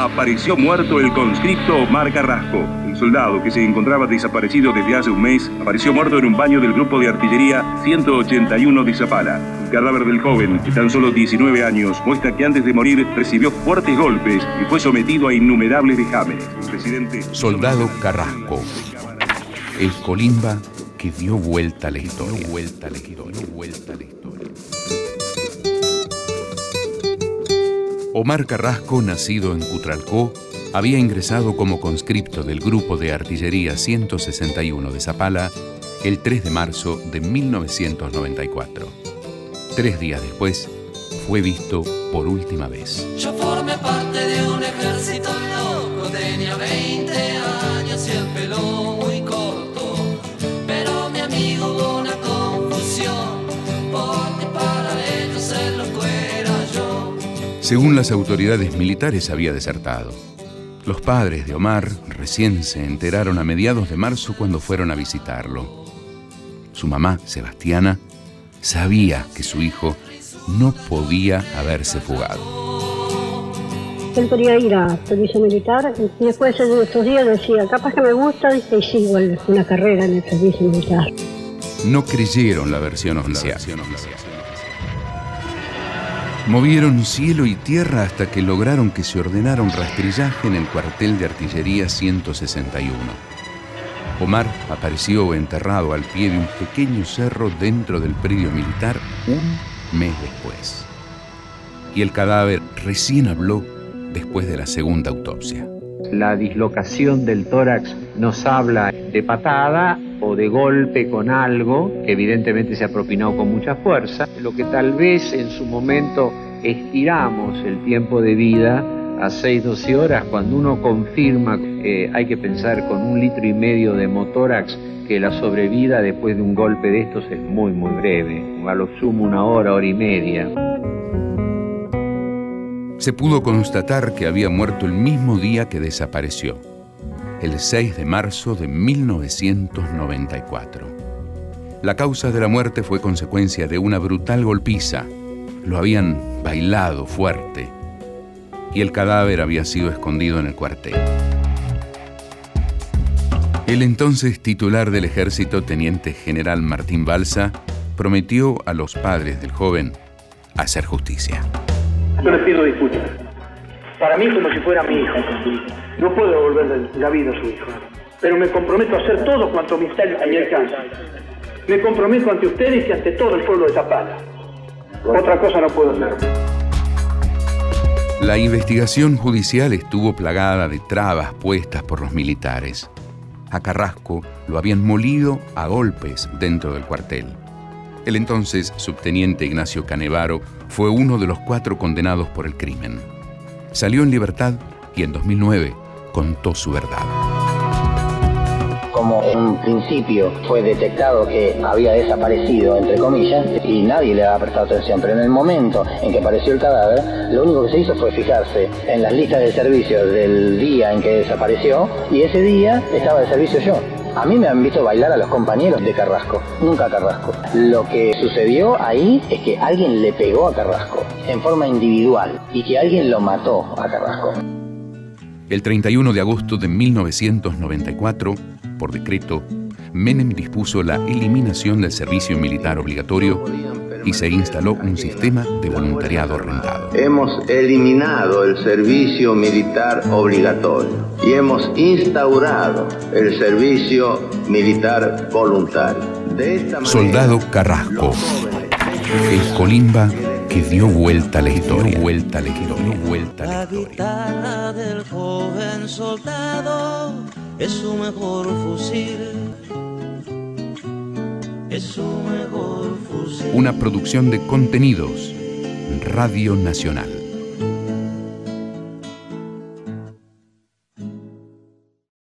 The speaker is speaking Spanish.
Apareció muerto el conscripto Omar Carrasco. El soldado que se encontraba desaparecido desde hace un mes apareció muerto en un baño del grupo de artillería 181 de Zapala. El cadáver del joven, de tan solo 19 años, muestra que antes de morir recibió fuertes golpes y fue sometido a innumerables vejámenes. presidente Soldado Carrasco. El colimba que dio vuelta a la. Vuelta a la historia. Vuelta a la historia. Omar Carrasco, nacido en Cutralcó, había ingresado como conscripto del Grupo de Artillería 161 de Zapala el 3 de marzo de 1994. Tres días después, fue visto por última vez. Yo formé parte de un ejército loco, tenía 20 años y Según las autoridades militares había desertado. Los padres de Omar recién se enteraron a mediados de marzo cuando fueron a visitarlo. Su mamá, Sebastiana, sabía que su hijo no podía haberse fugado. Él quería ir a servicio militar y después de estos días decía, capaz que me gusta, y sí, igual una carrera en el servicio militar. No creyeron la versión oficial. Movieron cielo y tierra hasta que lograron que se ordenara un rastrillaje en el cuartel de artillería 161. Omar apareció enterrado al pie de un pequeño cerro dentro del predio militar un mes después. Y el cadáver recién habló después de la segunda autopsia. La dislocación del tórax nos habla de patada o de golpe con algo que evidentemente se ha propinado con mucha fuerza, lo que tal vez en su momento estiramos el tiempo de vida a 6-12 horas, cuando uno confirma, eh, hay que pensar con un litro y medio de motórax, que la sobrevida después de un golpe de estos es muy, muy breve, a lo sumo una hora, hora y media. Se pudo constatar que había muerto el mismo día que desapareció, el 6 de marzo de 1994. La causa de la muerte fue consecuencia de una brutal golpiza. Lo habían bailado fuerte y el cadáver había sido escondido en el cuartel. El entonces titular del ejército, teniente general Martín Balsa, prometió a los padres del joven hacer justicia. Yo les pido disculpas. Para mí como si fuera mi hijo. No puedo devolverle la vida a su hijo. Pero me comprometo a hacer todo cuanto me está a mi alcance. Me comprometo ante ustedes y ante todo el pueblo de Zapala. Otra cosa no puedo hacer. La investigación judicial estuvo plagada de trabas puestas por los militares. A Carrasco lo habían molido a golpes dentro del cuartel. El entonces subteniente Ignacio Canevaro fue uno de los cuatro condenados por el crimen. Salió en libertad y en 2009 contó su verdad como un principio fue detectado que había desaparecido, entre comillas, y nadie le había prestado atención. Pero en el momento en que apareció el cadáver, lo único que se hizo fue fijarse en las listas de servicios del día en que desapareció, y ese día estaba de servicio yo. A mí me han visto bailar a los compañeros de Carrasco, nunca a Carrasco. Lo que sucedió ahí es que alguien le pegó a Carrasco en forma individual y que alguien lo mató a Carrasco. El 31 de agosto de 1994, por decreto, Menem dispuso la eliminación del servicio militar obligatorio y se instaló un sistema de voluntariado rentado. Hemos eliminado el servicio militar obligatorio y hemos instaurado el servicio militar voluntario. Soldado Carrasco, el Colimba que dio vuelta a la historia, vuelta a la historia, vuelta a la guitarra del joven soldado. Es su mejor fusil. Una producción de contenidos. Radio Nacional.